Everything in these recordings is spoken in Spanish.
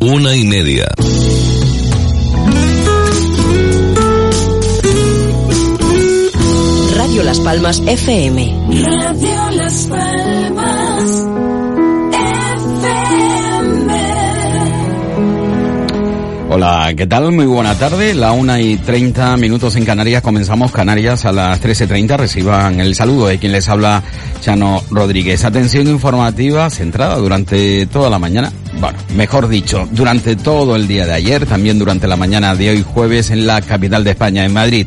Una y media. Radio Las Palmas FM. Radio Las Palmas FM. Hola, ¿qué tal? Muy buena tarde. La una y treinta minutos en Canarias. Comenzamos Canarias a las 13.30. Reciban el saludo de quien les habla, Chano Rodríguez. Atención informativa centrada durante toda la mañana. Bueno, mejor dicho, durante todo el día de ayer, también durante la mañana de hoy jueves en la capital de España, en Madrid.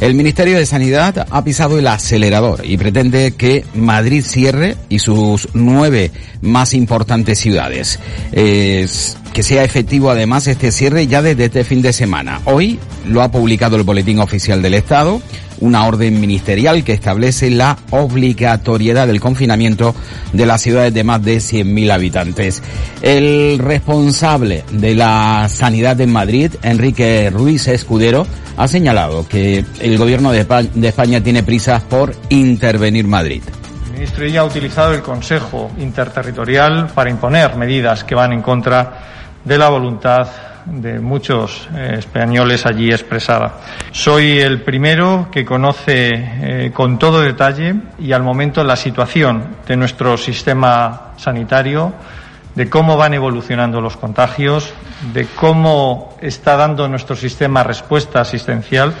El Ministerio de Sanidad ha pisado el acelerador y pretende que Madrid cierre y sus nueve más importantes ciudades. Es que sea efectivo además este cierre ya desde este fin de semana. Hoy lo ha publicado el Boletín Oficial del Estado, una orden ministerial que establece la obligatoriedad del confinamiento de las ciudades de más de 100.000 habitantes. El responsable de la sanidad en Madrid, Enrique Ruiz Escudero, ha señalado que el gobierno de España, tiene prisas por intervenir Madrid. El ministro ya ha utilizado el Consejo Interterritorial para imponer medidas que van en contra de la voluntad de muchos eh, españoles allí expresada. Soy el primero que conoce eh, con todo detalle y al momento la situación de nuestro sistema sanitario, de cómo van evolucionando los contagios, de cómo está dando nuestro sistema respuesta asistencial.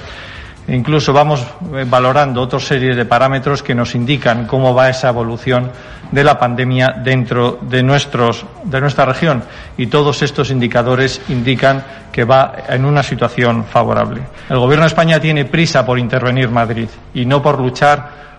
Incluso vamos eh, valorando otra serie de parámetros que nos indican cómo va esa evolución de la pandemia dentro de, nuestros, de nuestra región y todos estos indicadores indican que va en una situación favorable. El Gobierno de España tiene prisa por intervenir Madrid y no por luchar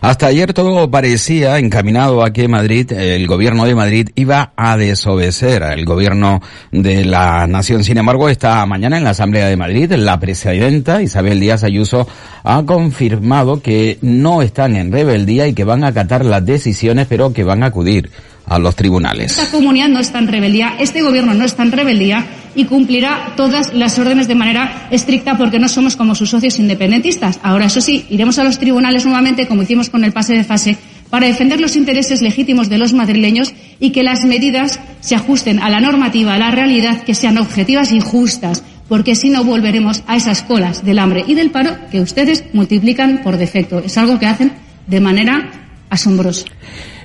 Hasta ayer todo parecía encaminado a que Madrid, el gobierno de Madrid, iba a desobedecer al gobierno de la nación. Sin embargo, esta mañana en la Asamblea de Madrid, la presidenta Isabel Díaz Ayuso ha confirmado que no están en rebeldía y que van a acatar las decisiones, pero que van a acudir a los tribunales. Esta comunidad no está en rebeldía, este gobierno no está en rebeldía y cumplirá todas las órdenes de manera estricta porque no somos como sus socios independentistas. Ahora, eso sí, iremos a los tribunales nuevamente, como hicimos con el pase de fase, para defender los intereses legítimos de los madrileños y que las medidas se ajusten a la normativa, a la realidad, que sean objetivas y justas, porque si no volveremos a esas colas del hambre y del paro que ustedes multiplican por defecto. Es algo que hacen de manera asombrosa.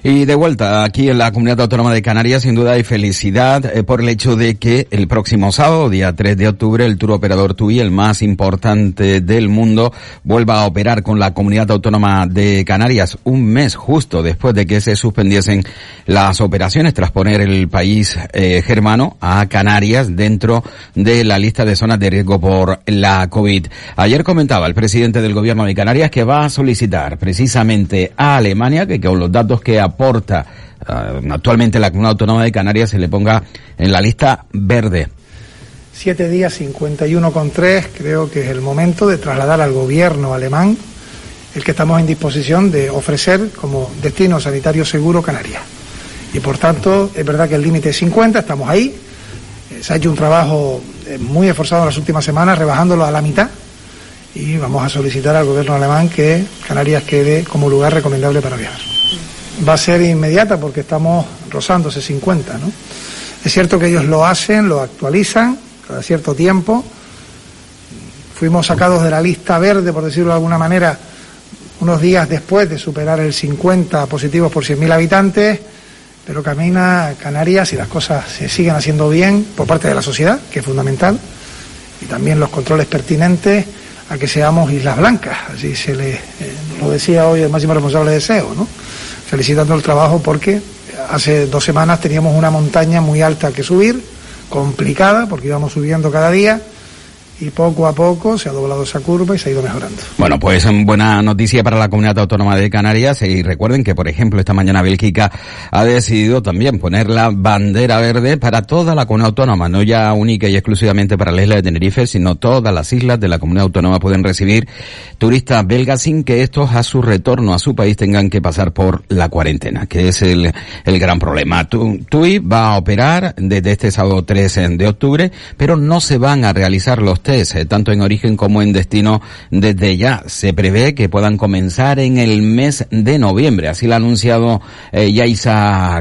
Y de vuelta aquí en la Comunidad Autónoma de Canarias, sin duda hay felicidad eh, por el hecho de que el próximo sábado, día 3 de octubre, el tour operador TUI, el más importante del mundo, vuelva a operar con la Comunidad Autónoma de Canarias un mes justo después de que se suspendiesen las operaciones tras poner el país eh, germano a Canarias dentro de la lista de zonas de riesgo por la COVID. Ayer comentaba el presidente del gobierno de Canarias que va a solicitar precisamente a Alemania que con los datos que aporta uh, actualmente la Comunidad Autónoma de Canarias se le ponga en la lista verde. Siete días 51,3 creo que es el momento de trasladar al gobierno alemán el que estamos en disposición de ofrecer como destino sanitario seguro Canarias. Y por tanto, es verdad que el límite es 50, estamos ahí. Se ha hecho un trabajo eh, muy esforzado en las últimas semanas, rebajándolo a la mitad. Y vamos a solicitar al gobierno alemán que Canarias quede como lugar recomendable para viajar va a ser inmediata porque estamos rozando ese 50, ¿no? Es cierto que ellos lo hacen, lo actualizan cada cierto tiempo. Fuimos sacados de la lista verde, por decirlo de alguna manera, unos días después de superar el 50 positivos por 100.000 habitantes, pero camina Canarias y las cosas se siguen haciendo bien por parte de la sociedad, que es fundamental, y también los controles pertinentes a que seamos Islas Blancas, así se le eh, lo decía hoy el máximo responsable de SEO, ¿no? Felicitando el trabajo porque hace dos semanas teníamos una montaña muy alta que subir, complicada, porque íbamos subiendo cada día, y poco a poco se ha doblado esa curva y se ha ido mejorando. Bueno, pues buena noticia para la comunidad autónoma de Canarias y recuerden que, por ejemplo, esta mañana Bélgica ha decidido también poner la bandera verde para toda la comunidad autónoma, no ya única y exclusivamente para la isla de Tenerife, sino todas las islas de la comunidad autónoma pueden recibir turistas belgas sin que estos a su retorno a su país tengan que pasar por la cuarentena, que es el, el gran problema. TUI va a operar desde este sábado 3 de octubre, pero no se van a realizar los test, eh, tanto en origen como en destino, desde ya. Se prevé que puedan comenzar en el mes de noviembre. Así lo ha anunciado eh,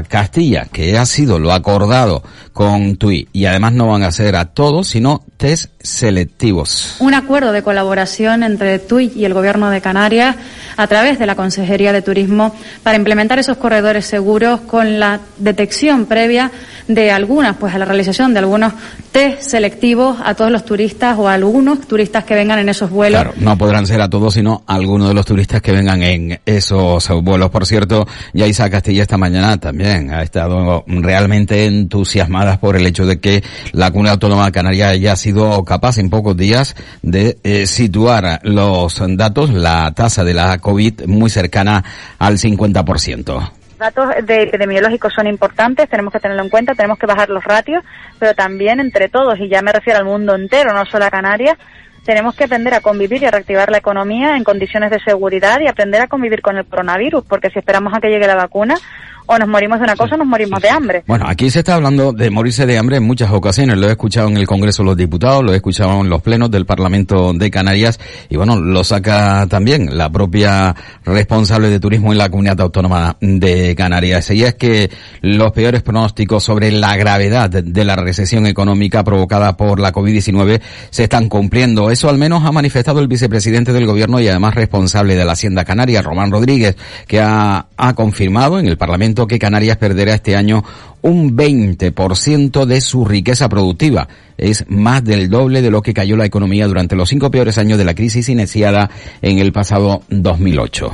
Castilla, que ha sido lo acordado con TUI. Y además no van a ser a todos, sino test selectivos. Un acuerdo de colaboración entre TUI y el Gobierno de Canarias a través de la Consejería de Turismo para implementar esos corredores seguros con la detección previa de algunas, pues a la realización de algunos test selectivos a todos los turistas o a algunos turistas que vengan en esos vuelos. Claro, no podrán ser a todos, sino a algunos de los turistas que vengan en esos vuelos. Por cierto, Yaisa Castilla esta mañana también ha estado realmente entusiasmada por el hecho de que la Comunidad Autónoma de Canarias haya sido capaz en pocos días de eh, situar los datos, la tasa de la COVID muy cercana al 50% datos de epidemiológicos son importantes, tenemos que tenerlo en cuenta, tenemos que bajar los ratios, pero también entre todos, y ya me refiero al mundo entero, no solo a Canarias, tenemos que aprender a convivir y a reactivar la economía en condiciones de seguridad y aprender a convivir con el coronavirus, porque si esperamos a que llegue la vacuna, o nos morimos de una cosa o nos morimos de hambre. Bueno, aquí se está hablando de morirse de hambre en muchas ocasiones. Lo he escuchado en el Congreso de los Diputados, lo he escuchado en los plenos del Parlamento de Canarias y bueno, lo saca también la propia responsable de turismo en la Comunidad Autónoma de Canarias. Y es que los peores pronósticos sobre la gravedad de la recesión económica provocada por la COVID-19 se están cumpliendo. Eso al menos ha manifestado el vicepresidente del gobierno y además responsable de la Hacienda Canaria, Román Rodríguez, que ha, ha confirmado en el Parlamento que Canarias perderá este año un 20% de su riqueza productiva. Es más del doble de lo que cayó la economía durante los cinco peores años de la crisis iniciada en el pasado 2008.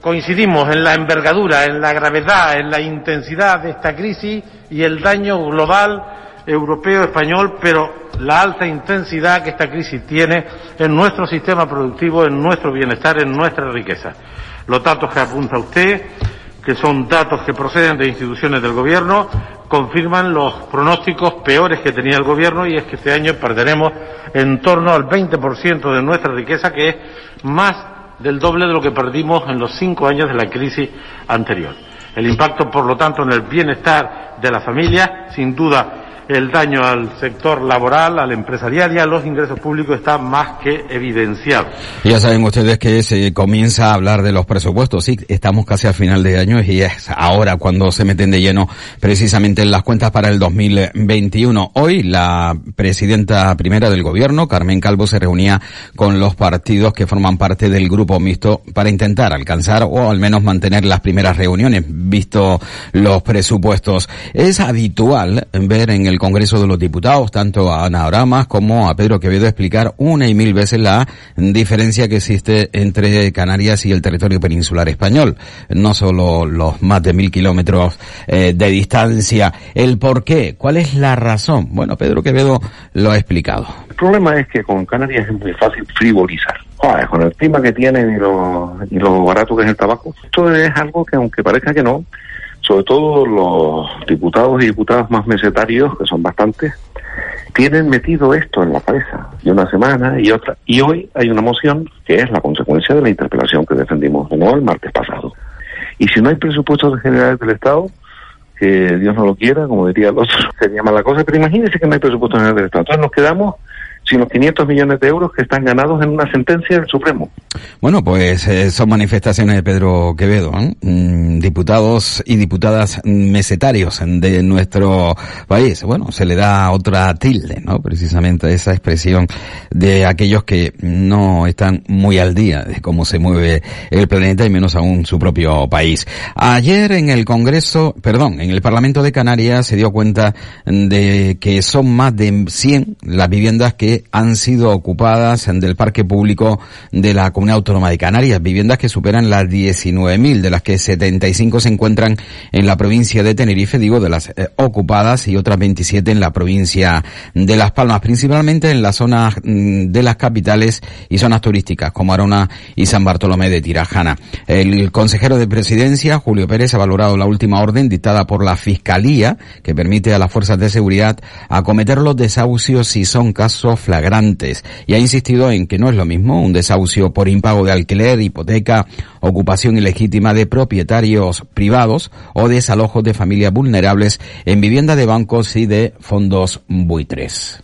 Coincidimos en la envergadura, en la gravedad, en la intensidad de esta crisis y el daño global europeo español, pero la alta intensidad que esta crisis tiene en nuestro sistema productivo, en nuestro bienestar, en nuestra riqueza. Los datos que apunta usted que son datos que proceden de instituciones del Gobierno, confirman los pronósticos peores que tenía el Gobierno y es que este año perderemos en torno al 20% de nuestra riqueza, que es más del doble de lo que perdimos en los cinco años de la crisis anterior. El impacto, por lo tanto, en el bienestar de la familia, sin duda, el daño al sector laboral, al empresarial y a los ingresos públicos está más que evidenciado. Ya saben ustedes que se comienza a hablar de los presupuestos. Sí, estamos casi a final de año y es ahora cuando se meten de lleno precisamente en las cuentas para el 2021. Hoy la presidenta primera del gobierno, Carmen Calvo, se reunía con los partidos que forman parte del grupo mixto para intentar alcanzar o al menos mantener las primeras reuniones, visto los presupuestos. Es habitual ver en el Congreso de los Diputados, tanto a Ana Oramas como a Pedro Quevedo, explicar una y mil veces la diferencia que existe entre Canarias y el territorio peninsular español. No solo los más de mil kilómetros eh, de distancia. El por qué, cuál es la razón. Bueno, Pedro Quevedo lo ha explicado. El problema es que con Canarias es muy fácil frivolizar. con el clima que tienen y lo, y lo barato que es el tabaco. Esto es algo que aunque parezca que no, sobre todo los diputados y diputadas más mesetarios, que son bastantes, tienen metido esto en la cabeza y una semana y otra. Y hoy hay una moción que es la consecuencia de la interpelación que defendimos de nuevo el martes pasado. Y si no hay presupuestos generales del Estado, que Dios no lo quiera, como diría el otro, sería mala cosa, pero imagínense que no hay presupuestos generales del Estado. Entonces nos quedamos sino 500 millones de euros que están ganados en una sentencia del Supremo. Bueno, pues eh, son manifestaciones de Pedro Quevedo, ¿eh? mm, diputados y diputadas mesetarios de nuestro país. Bueno, se le da otra tilde, ¿no? Precisamente esa expresión de aquellos que no están muy al día de cómo se mueve el planeta y menos aún su propio país. Ayer en el Congreso, perdón, en el Parlamento de Canarias se dio cuenta de que son más de 100 las viviendas que han sido ocupadas del parque público de la Comunidad Autónoma de Canarias, viviendas que superan las 19.000, de las que 75 se encuentran en la provincia de Tenerife, digo, de las eh, ocupadas y otras 27 en la provincia de Las Palmas, principalmente en las zonas mm, de las capitales y zonas turísticas como Arona y San Bartolomé de Tirajana. El consejero de presidencia, Julio Pérez, ha valorado la última orden dictada por la Fiscalía que permite a las fuerzas de seguridad acometer los desahucios si son casos flagrantes y ha insistido en que no es lo mismo un desahucio por impago de alquiler, hipoteca, ocupación ilegítima de propietarios privados o desalojos de familias vulnerables en vivienda de bancos y de fondos buitres.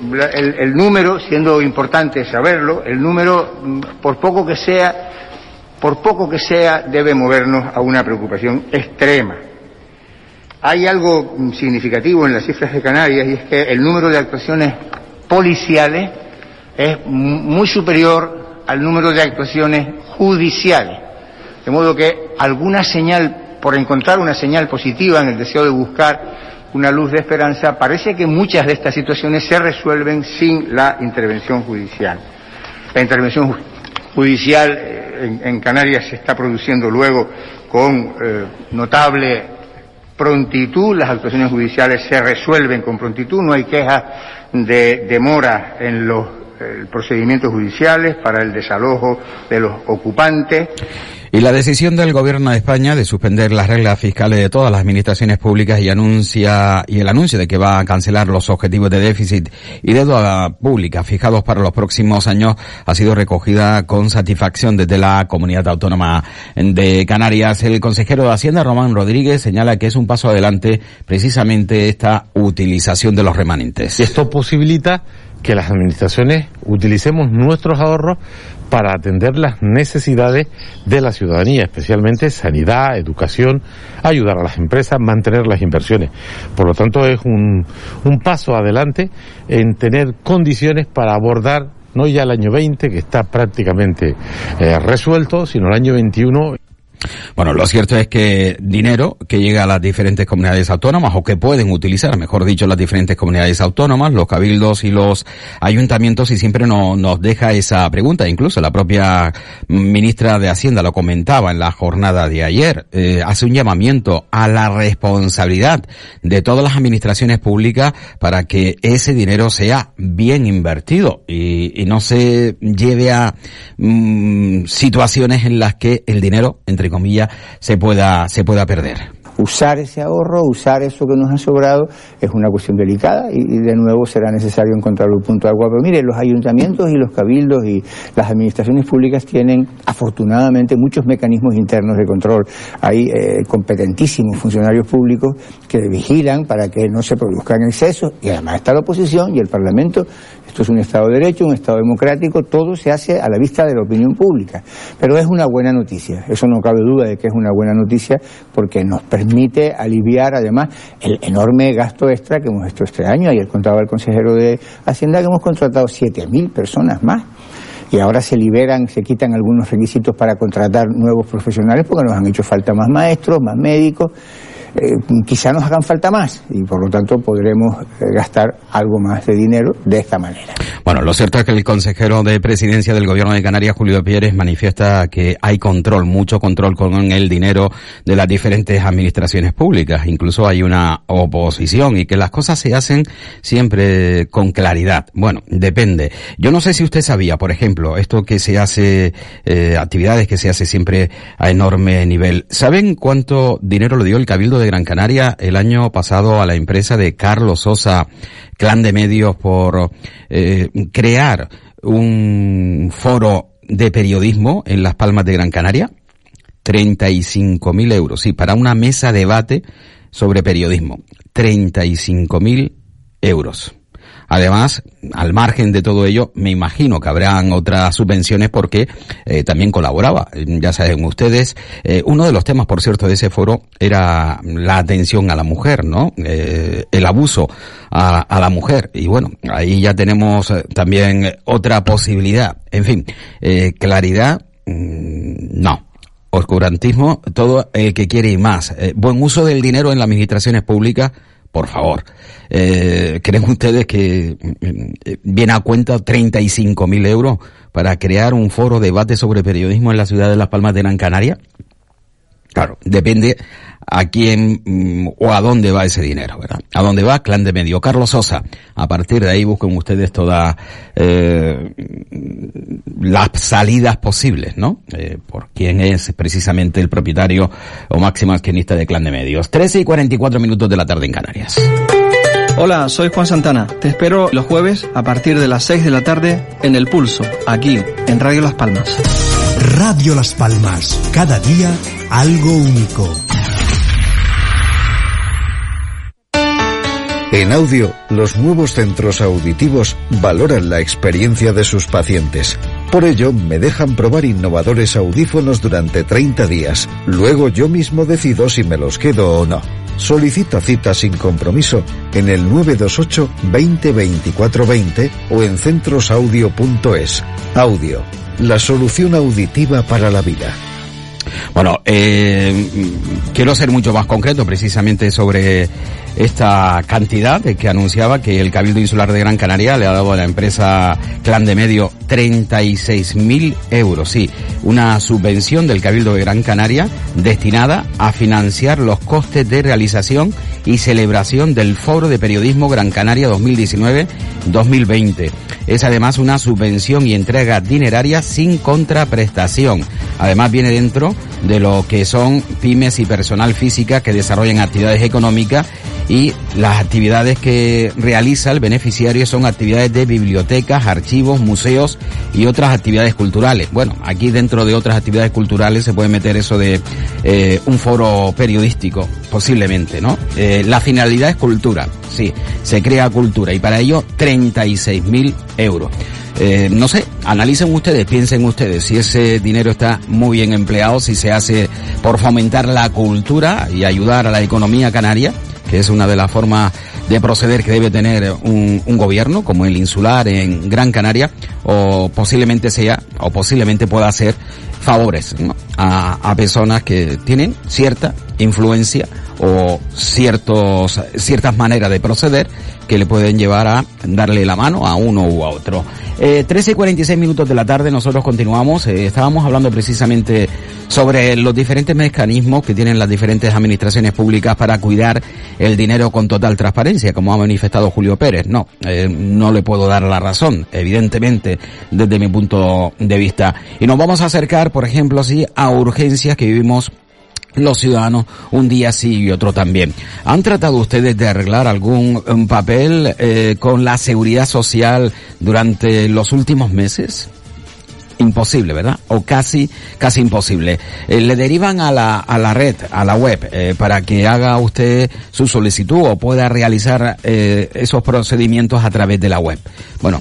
El, el, número, siendo importante saberlo, el número, mm, por poco que sea, por poco que sea, debe movernos a una preocupación extrema. Hay algo significativo en las cifras de Canarias y es que el número de actuaciones policiales es muy superior al número de actuaciones judiciales. De modo que alguna señal, por encontrar una señal positiva en el deseo de buscar una luz de esperanza, parece que muchas de estas situaciones se resuelven sin la intervención judicial. La intervención judicial en, en Canarias se está produciendo luego con eh, notable prontitud, las actuaciones judiciales se resuelven con prontitud, no hay queja de demora en los eh, procedimientos judiciales para el desalojo de los ocupantes. Y la decisión del gobierno de España de suspender las reglas fiscales de todas las administraciones públicas y anuncia y el anuncio de que va a cancelar los objetivos de déficit y deuda pública fijados para los próximos años ha sido recogida con satisfacción desde la comunidad autónoma de Canarias. El consejero de Hacienda Román Rodríguez señala que es un paso adelante precisamente esta utilización de los remanentes. Esto posibilita que las administraciones utilicemos nuestros ahorros para atender las necesidades de la ciudadanía, especialmente sanidad, educación, ayudar a las empresas, mantener las inversiones. Por lo tanto, es un, un paso adelante en tener condiciones para abordar no ya el año 20, que está prácticamente eh, resuelto, sino el año 21. Bueno, lo cierto es que dinero que llega a las diferentes comunidades autónomas o que pueden utilizar, mejor dicho, las diferentes comunidades autónomas, los cabildos y los ayuntamientos y siempre no, nos deja esa pregunta. Incluso la propia ministra de Hacienda lo comentaba en la jornada de ayer. Eh, hace un llamamiento a la responsabilidad de todas las administraciones públicas para que ese dinero sea bien invertido y, y no se lleve a mm, situaciones en las que el dinero, entre comillas, se pueda, se pueda perder usar ese ahorro, usar eso que nos ha sobrado, es una cuestión delicada y, de nuevo será necesario encontrar un punto de agua. Pero mire, los ayuntamientos y los cabildos y las administraciones públicas tienen afortunadamente muchos mecanismos internos de control. Hay eh, competentísimos funcionarios públicos que vigilan para que no se produzcan excesos y además está la oposición y el Parlamento. Esto es un Estado de Derecho, un Estado democrático, todo se hace a la vista de la opinión pública. Pero es una buena noticia, eso no cabe duda de que es una buena noticia porque nos permite aliviar además el enorme gasto extra que hemos hecho este año. Ayer contaba el consejero de Hacienda que hemos contratado 7.000 personas más y ahora se liberan, se quitan algunos requisitos para contratar nuevos profesionales porque nos han hecho falta más maestros, más médicos. Eh, quizá nos hagan falta más y por lo tanto podremos eh, gastar algo más de dinero de esta manera. Bueno, lo cierto es que el consejero de presidencia del gobierno de Canarias, Julio Pérez, manifiesta que hay control, mucho control con el dinero de las diferentes administraciones públicas. Incluso hay una oposición y que las cosas se hacen siempre con claridad. Bueno, depende. Yo no sé si usted sabía, por ejemplo, esto que se hace, eh, actividades que se hace siempre a enorme nivel. ¿Saben cuánto dinero le dio el Cabildo de Gran Canaria el año pasado a la empresa de Carlos Sosa, Clan de Medios, por eh, crear un foro de periodismo en Las Palmas de Gran Canaria? 35.000 euros, sí, para una mesa de debate sobre periodismo. 35.000 euros. Además, al margen de todo ello, me imagino que habrán otras subvenciones porque eh, también colaboraba. Ya saben ustedes, eh, uno de los temas, por cierto, de ese foro era la atención a la mujer, ¿no? Eh, el abuso a, la mujer. Y bueno, ahí ya tenemos también otra posibilidad. En fin, claridad, mmm, no. Oscurantismo, todo el que quiere y más. buen uso del dinero en las administraciones públicas, por favor. Eh, ¿Creen ustedes que eh, viene a cuenta 35.000 euros para crear un foro debate sobre periodismo en la ciudad de Las Palmas de Gran Canaria? Claro, depende a quién mm, o a dónde va ese dinero, ¿verdad? A dónde va Clan de Medio. Carlos Sosa, a partir de ahí busquen ustedes todas eh, las salidas posibles, ¿no? Eh, por quién es precisamente el propietario o máximo accionista de Clan de Medios. 13 y 44 minutos de la tarde en Canarias. Hola, soy Juan Santana. Te espero los jueves a partir de las 6 de la tarde en El Pulso, aquí, en Radio Las Palmas. Radio Las Palmas. Cada día algo único. En audio, los nuevos centros auditivos valoran la experiencia de sus pacientes. Por ello, me dejan probar innovadores audífonos durante 30 días. Luego yo mismo decido si me los quedo o no. Solicita cita sin compromiso en el 928 20 24 20 o en centrosaudio.es. Audio, la solución auditiva para la vida. Bueno, eh, quiero ser mucho más concreto precisamente sobre esta cantidad que anunciaba que el Cabildo Insular de Gran Canaria le ha dado a la empresa Clan de Medio 36.000 euros, sí, una subvención del Cabildo de Gran Canaria destinada a financiar los costes de realización y celebración del Foro de Periodismo Gran Canaria 2019-2020. Es además una subvención y entrega dineraria sin contraprestación. Además viene dentro de lo que son pymes y personal física que desarrollan actividades económicas y las actividades que realiza el beneficiario son actividades de bibliotecas, archivos, museos y otras actividades culturales. Bueno, aquí dentro de otras actividades culturales se puede meter eso de eh, un foro periodístico, posiblemente, ¿no? Eh, la finalidad es cultura, sí, se crea cultura y para ello 36.000 euros. Eh, no sé, analicen ustedes, piensen ustedes si ese dinero está muy bien empleado, si se hace por fomentar la cultura y ayudar a la economía canaria, que es una de las formas de proceder que debe tener un, un, gobierno como el insular en Gran Canaria o posiblemente sea o posiblemente pueda hacer favores a, a personas que tienen cierta influencia o ciertos, ciertas maneras de proceder que le pueden llevar a darle la mano a uno u a otro. Eh, 13 y 46 minutos de la tarde nosotros continuamos. Eh, estábamos hablando precisamente sobre los diferentes mecanismos que tienen las diferentes administraciones públicas para cuidar el dinero con total transparencia, como ha manifestado Julio Pérez. No, eh, no le puedo dar la razón, evidentemente, desde mi punto de vista. Y nos vamos a acercar, por ejemplo, así, a urgencias que vivimos los ciudadanos un día sí y otro también. ¿Han tratado ustedes de arreglar algún um, papel eh, con la seguridad social durante los últimos meses? Imposible, ¿verdad? O casi, casi imposible. Eh, le derivan a la, a la red, a la web, eh, para que haga usted su solicitud o pueda realizar eh, esos procedimientos a través de la web. Bueno,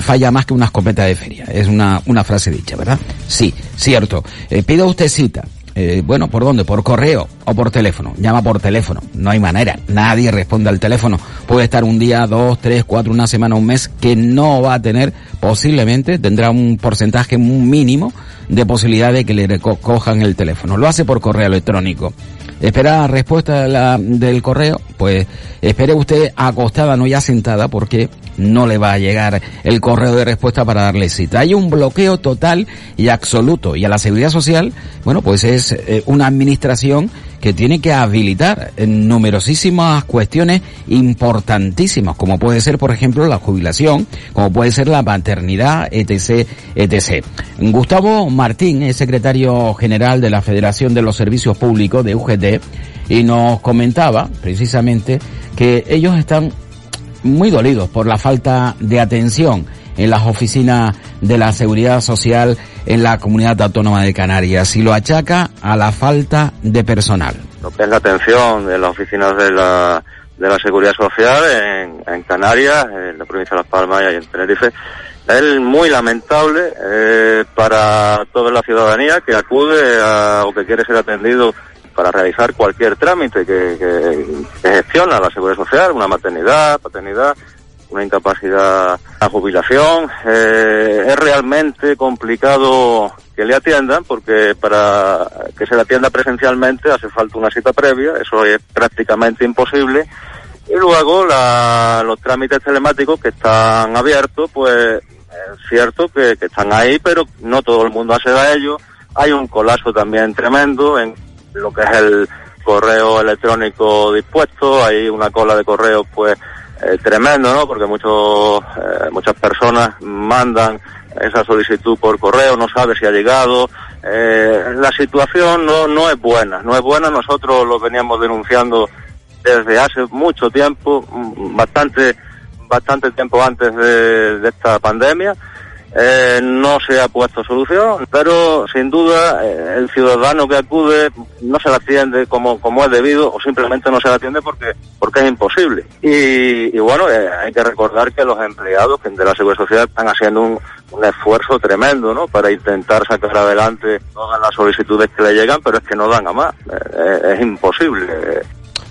falla más que una escopeta de feria. Es una, una frase dicha, ¿verdad? Sí, cierto. pida usted cita eh, bueno, ¿por dónde? ¿Por correo o por teléfono? Llama por teléfono. No hay manera. Nadie responde al teléfono. Puede estar un día, dos, tres, cuatro, una semana, un mes que no va a tener, posiblemente tendrá un porcentaje mínimo de posibilidad de que le cojan el teléfono. Lo hace por correo electrónico. ¿Espera respuesta de la, del correo? Pues espere usted acostada, no ya sentada, porque no le va a llegar el correo de respuesta para darle cita. Hay un bloqueo total y absoluto. Y a la seguridad social, bueno, pues es eh, una administración que tiene que habilitar en numerosísimas cuestiones importantísimas, como puede ser, por ejemplo, la jubilación, como puede ser la maternidad, etc., etc. Gustavo Martín es secretario general de la Federación de los Servicios Públicos de UGT y nos comentaba precisamente que ellos están muy dolidos por la falta de atención en las oficinas de la seguridad social en la comunidad autónoma de Canarias y lo achaca a la falta de personal. Lo que es la atención de las oficinas de la, de la seguridad social en, Canarias, en la provincia de Las Palmas y en Tenerife, es muy lamentable eh, para toda la ciudadanía que acude a, o que quiere ser atendido para realizar cualquier trámite que, que, que, gestiona la Seguridad Social, una maternidad, paternidad, una incapacidad, la jubilación. Eh, es realmente complicado que le atiendan porque para que se le atienda presencialmente hace falta una cita previa, eso es prácticamente imposible Y luego la, los trámites telemáticos que están abiertos, pues es cierto que, que están ahí, pero no todo el mundo accede a ellos. Hay un colapso también tremendo en lo que es el correo electrónico dispuesto, hay una cola de correos pues eh, tremendo, ¿no? Porque muchos, eh, muchas personas mandan esa solicitud por correo, no sabe si ha llegado. Eh, la situación no, no es buena, no es buena. Nosotros lo veníamos denunciando desde hace mucho tiempo, mm, bastante, bastante tiempo antes de, de esta pandemia. Eh, no se ha puesto solución, pero sin duda eh, el ciudadano que acude no se la atiende como, como es debido o simplemente no se la atiende porque, porque es imposible. Y, y bueno, eh, hay que recordar que los empleados de la Seguridad Social están haciendo un, un esfuerzo tremendo ¿no? para intentar sacar adelante todas las solicitudes que le llegan, pero es que no dan a más, Eh, es imposible.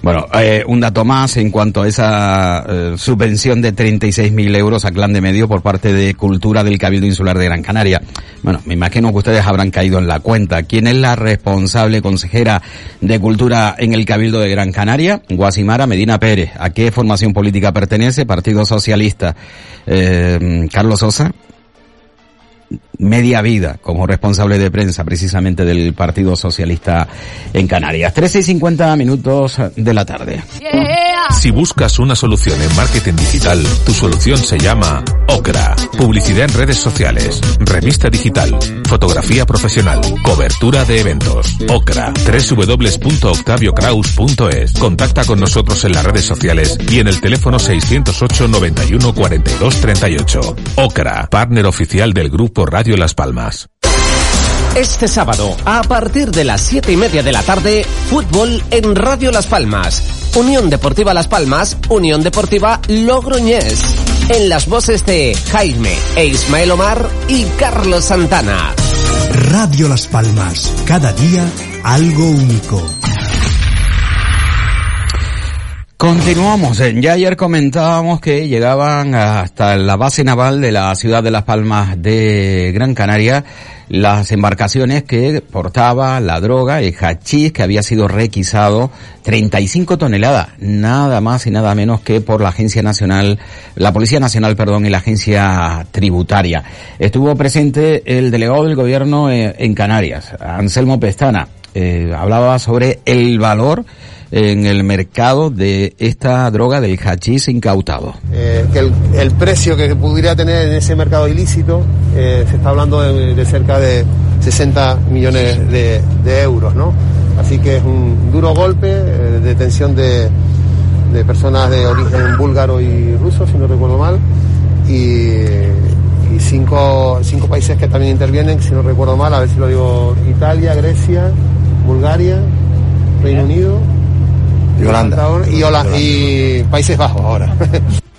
Bueno, eh, un dato más en cuanto a esa eh, subvención de 36.000 euros a Clan de Medio por parte de Cultura del Cabildo Insular de Gran Canaria. Bueno, me imagino que ustedes habrán caído en la cuenta. ¿Quién es la responsable consejera de Cultura en el Cabildo de Gran Canaria? Guasimara Medina Pérez. ¿A qué formación política pertenece? Partido Socialista. Eh, Carlos Sosa media vida como responsable de prensa precisamente del Partido Socialista en Canarias. 13 y 50 minutos de la tarde. Si buscas una solución en marketing digital, tu solución se llama Ocra. Publicidad en redes sociales, revista digital, fotografía profesional, cobertura de eventos. Ocra. www.octaviocraus.es. Contacta con nosotros en las redes sociales y en el teléfono 608 91 42 38. Ocra, partner oficial del grupo Radio Las Palmas. Este sábado, a partir de las siete y media de la tarde, fútbol en Radio Las Palmas. Unión Deportiva Las Palmas, Unión Deportiva Logroñés. En las voces de Jaime e Ismael Omar y Carlos Santana. Radio Las Palmas. Cada día algo único. Continuamos. Eh, Ya ayer comentábamos que llegaban hasta la base naval de la ciudad de Las Palmas de Gran Canaria las embarcaciones que portaba la droga, el hachís que había sido requisado 35 toneladas, nada más y nada menos que por la Agencia Nacional, la Policía Nacional, perdón, y la Agencia Tributaria. Estuvo presente el delegado del gobierno eh, en Canarias, Anselmo Pestana. Eh, hablaba sobre el valor en el mercado de esta droga del hachís incautado. Eh, que el, el, precio que pudiera tener en ese mercado ilícito eh, se está hablando de, de, cerca de 60 millones de, de, euros, ¿no? Así que es un duro golpe, eh, detención de, de, personas de origen búlgaro y ruso, si no recuerdo mal, y, y cinco, cinco países que también intervienen, si no recuerdo mal, a ver si lo digo, Italia, Grecia, Bulgaria, Reino Unido y Holanda. Y, Holanda, y Países Bajos ahora.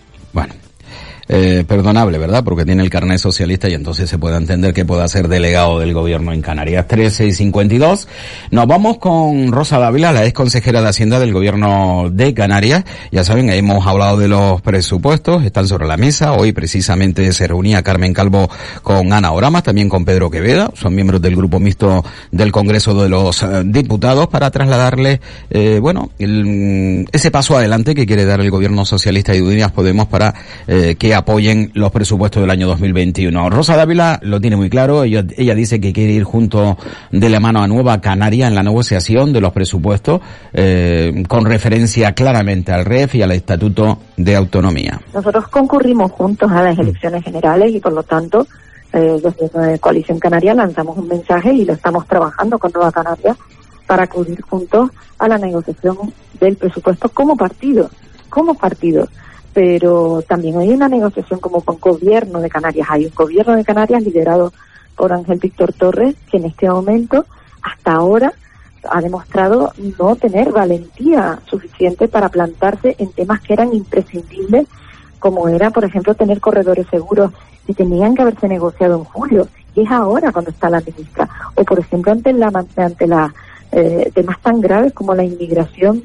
Eh, perdonable, ¿verdad? Porque tiene el carnet socialista y entonces se puede entender que pueda ser delegado del gobierno en Canarias. 13 y 52. Nos vamos con Rosa Dávila, la ex consejera de Hacienda del gobierno de Canarias. Ya saben, hemos hablado de los presupuestos, están sobre la mesa. Hoy precisamente se reunía Carmen Calvo con Ana Oramas, también con Pedro Queveda. Son miembros del grupo mixto del Congreso de los eh, Diputados para trasladarle, eh, bueno, el, ese paso adelante que quiere dar el gobierno socialista y Unidas Podemos para eh, que apoyen los presupuestos del año 2021. Rosa Dávila lo tiene muy claro, ella, ella, dice que quiere ir junto de la mano a Nueva Canaria en la negociación de los presupuestos, eh, con referencia claramente al REF y al Estatuto de Autonomía. Nosotros concurrimos juntos a las elecciones generales y por lo tanto eh, desde Coalición Canaria lanzamos un mensaje y lo estamos trabajando con Nueva Canaria para acudir juntos a la negociación del presupuesto como partido, como partido pero también hay una negociación como con gobierno de Canarias. Hay un gobierno de Canarias liderado por Ángel Víctor Torres, que en este momento, hasta ahora, ha demostrado no tener valentía suficiente para plantarse en temas que eran imprescindibles, como era, por ejemplo, tener corredores seguros que tenían que haberse negociado en julio, y es ahora cuando está la ministra. O, por ejemplo, ante la ante la eh, temas tan graves como la inmigración,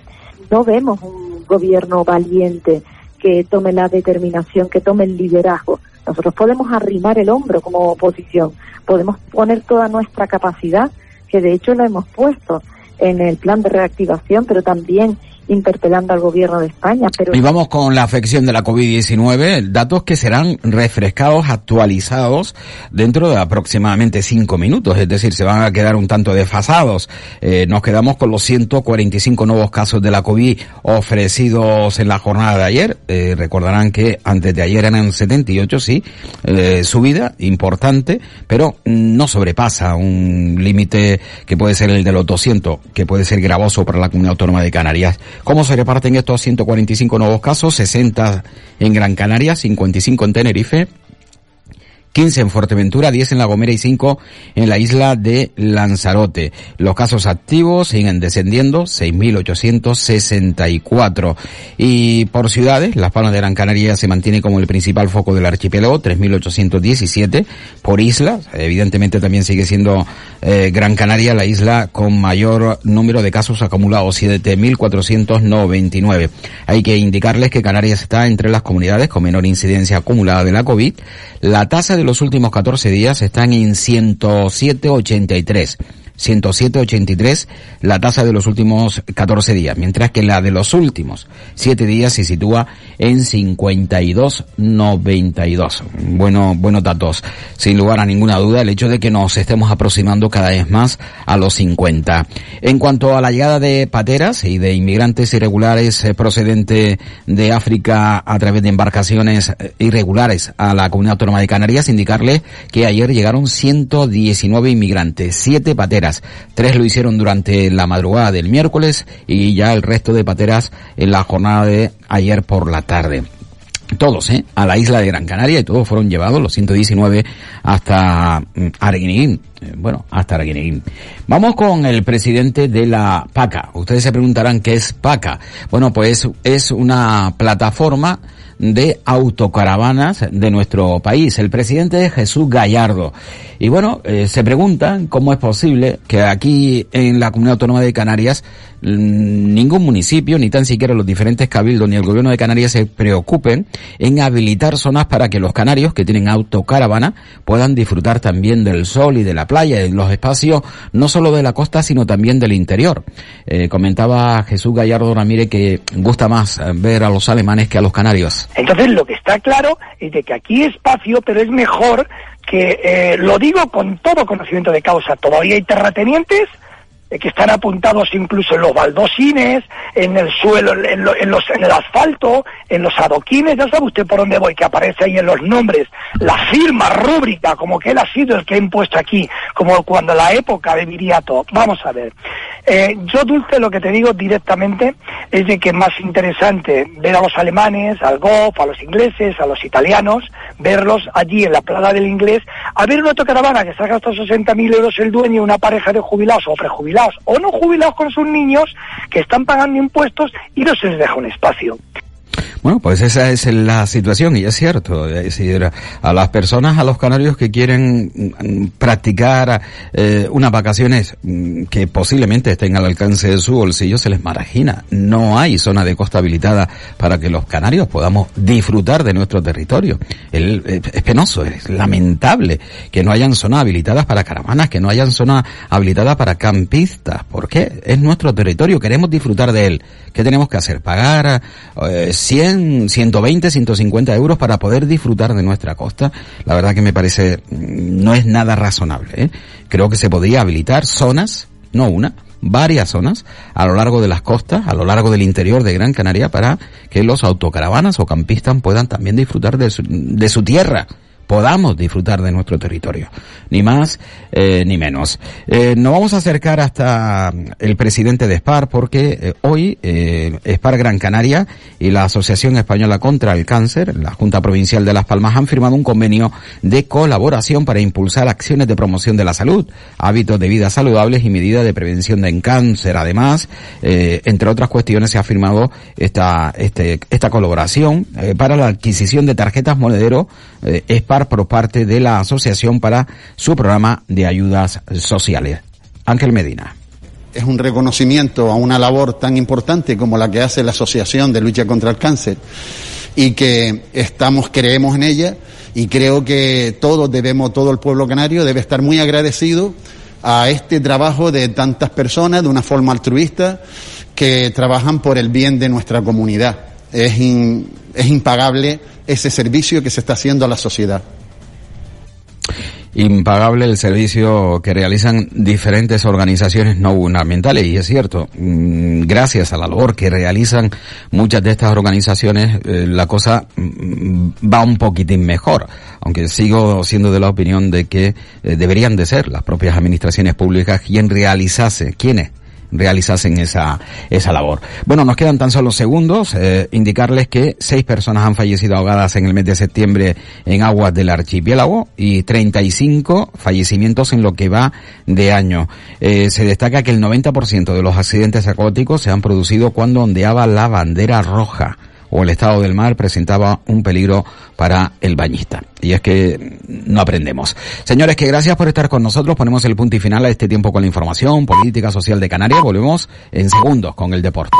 no vemos un gobierno valiente que tome la determinación, que tome el liderazgo. Nosotros podemos arrimar el hombro como oposición, podemos poner toda nuestra capacidad, que de hecho lo hemos puesto en el plan de reactivación, pero también interpelando al gobierno de España. Pero Y vamos con la afección de la COVID-19, datos que serán refrescados, actualizados dentro de aproximadamente cinco minutos, es decir, se van a quedar un tanto desfasados. Eh, nos quedamos con los 145 nuevos casos de la COVID ofrecidos en la jornada de ayer. Eh, recordarán que antes de ayer eran 78, sí, eh, subida importante, pero no sobrepasa un límite que puede ser el de los 200, que puede ser gravoso para la comunidad autónoma de Canarias. ¿Cómo se reparten estos 145 nuevos casos? 60 en Gran Canaria, 55 en Tenerife, 15 en Fuerteventura, 10 en La Gomera y 5 en la isla de Lanzarote. Los casos activos siguen descendiendo, 6.864. Y por ciudades, Las Palmas de Gran Canaria se mantiene como el principal foco del archipiélago, 3.817. Por islas, evidentemente también sigue siendo eh, Gran Canaria la isla con mayor número de casos acumulados, 7.499. Hay que indicarles que Canarias está entre las comunidades con menor incidencia acumulada de la COVID. La tasa de los últimos 14 días están en 107.83. 107.83 la tasa de los últimos 14 días, mientras que la de los últimos 7 días se sitúa en 52.92. Bueno, buenos datos. Sin lugar a ninguna duda, el hecho de que nos estemos aproximando cada vez más a los 50. En cuanto a la llegada de pateras y de inmigrantes irregulares eh, procedente de África a través de embarcaciones eh, irregulares a la comunidad autónoma de Canarias, indicarle que ayer llegaron 119 inmigrantes, 7 pateras, 3 lo hicieron durante la madrugada del miércoles y ya el resto de pateras en la jornada de ayer por la tarde todos, ¿eh? A la isla de Gran Canaria y todos fueron llevados, los 119, hasta mm, Arguineguín. Eh, Bueno, hasta Arguineguín. Vamos con el presidente de la PACA. Ustedes se preguntarán qué es PACA. Bueno, pues es una plataforma de autocaravanas de nuestro país. El presidente es Jesús Gallardo. Y bueno, eh, se preguntan cómo es posible que aquí en la Comunidad Autónoma de Canarias mm, ningún municipio, ni tan siquiera los diferentes cabildos, ni el gobierno de Canarias se preocupen en habilitar zonas para que los canarios que tienen autocaravana puedan disfrutar también del sol y de la playa, en los espacios no solo de la costa, sino también del interior. Eh, comentaba Jesús Gallardo Ramírez que gusta más ver a los alemanes que a los canarios. Entonces lo que está claro es de que aquí espacio, pero es mejor que, eh, lo digo con todo conocimiento de causa, todavía hay terratenientes que están apuntados incluso en los baldosines, en el suelo, en, lo- en los, en el asfalto, en los adoquines, ya sabe usted por dónde voy, que aparece ahí en los nombres, la firma rúbrica, como que él ha sido el que ha impuesto aquí, como cuando la época de Viriato. Vamos a ver. Eh, yo, Dulce, lo que te digo directamente es de que es más interesante ver a los alemanes, al GOF, a los ingleses, a los italianos, verlos allí en la playa del inglés, a ver una autocaravana que se ha gastado 60.000 euros el dueño, una pareja de jubilados o prejubilados o no jubilados con sus niños que están pagando impuestos y no se les deja un espacio. Bueno, pues esa es la situación y es cierto. Es decir, a las personas, a los canarios que quieren mm, practicar eh, unas vacaciones mm, que posiblemente estén al alcance de su bolsillo, se les margina. No hay zona de costa habilitada para que los canarios podamos disfrutar de nuestro territorio. El- eh, es penoso, es lamentable que no hayan zonas habilitadas para caravanas, que no hayan zonas habilitadas para campistas. ¿Por qué? Es nuestro territorio, queremos disfrutar de él. ¿Qué tenemos que hacer? Pagar eh, 100, 120, 150 euros para poder disfrutar de nuestra costa. La verdad que me parece, mm, no es nada razonable. ¿eh? Creo que se podría habilitar zonas, no una, varias zonas a lo largo de las costas, a lo largo del interior de Gran Canaria para que los autocaravanas o campistas puedan también disfrutar de su, de su tierra podamos disfrutar de nuestro territorio, ni más eh, ni menos. Eh, nos vamos a acercar hasta el presidente de SPAR porque eh, hoy SPAR Gran Canaria y la Asociación Española contra el Cáncer, la Junta Provincial de Las Palmas, han firmado un convenio de colaboración para impulsar acciones de promoción de la salud, hábitos de vida saludables y medidas de prevención del cáncer. Además, entre otras cuestiones, se ha firmado esta, este, esta colaboración para la adquisición de tarjetas monedero eh, SPAR por parte de la Asociación para su programa de ayudas sociales. Ángel Medina. es un reconocimiento a una labor tan importante como la que hace la Asociación de Lucha contra el Cáncer y que estamos, creemos en ella y creo que todos debemos, todo el pueblo canario debe estar muy agradecido a este trabajo de tantas personas de una forma altruista que trabajan por el bien de nuestra comunidad. Es, es impagable ese servicio que se está haciendo a la sociedad. Impagable el servicio que realizan diferentes organizaciones no gubernamentales y es cierto, mm, gracias a la labor que realizan muchas de estas organizaciones eh, la cosa mm, va un poquitín mejor, aunque sigo siendo de la opinión de que eh, deberían de ser las propias administraciones públicas quien realizase, quienes realizasen esa, esa labor. Bueno, nos quedan tan solo segundos. Eh, indicarles que seis personas han fallecido ahogadas en el mes de septiembre en aguas del archipiélago y 35 fallecimientos en lo que va de año. Eh, se destaca que el 90% de los accidentes acuáticos se han producido cuando ondeaba la bandera roja o el estado del mar presentaba un peligro para el bañista. Y es que no aprendemos. Señores, que gracias por estar con nosotros. Ponemos el punto y final a este tiempo con la información política social de Canarias. Volvemos en segundos con el deporte.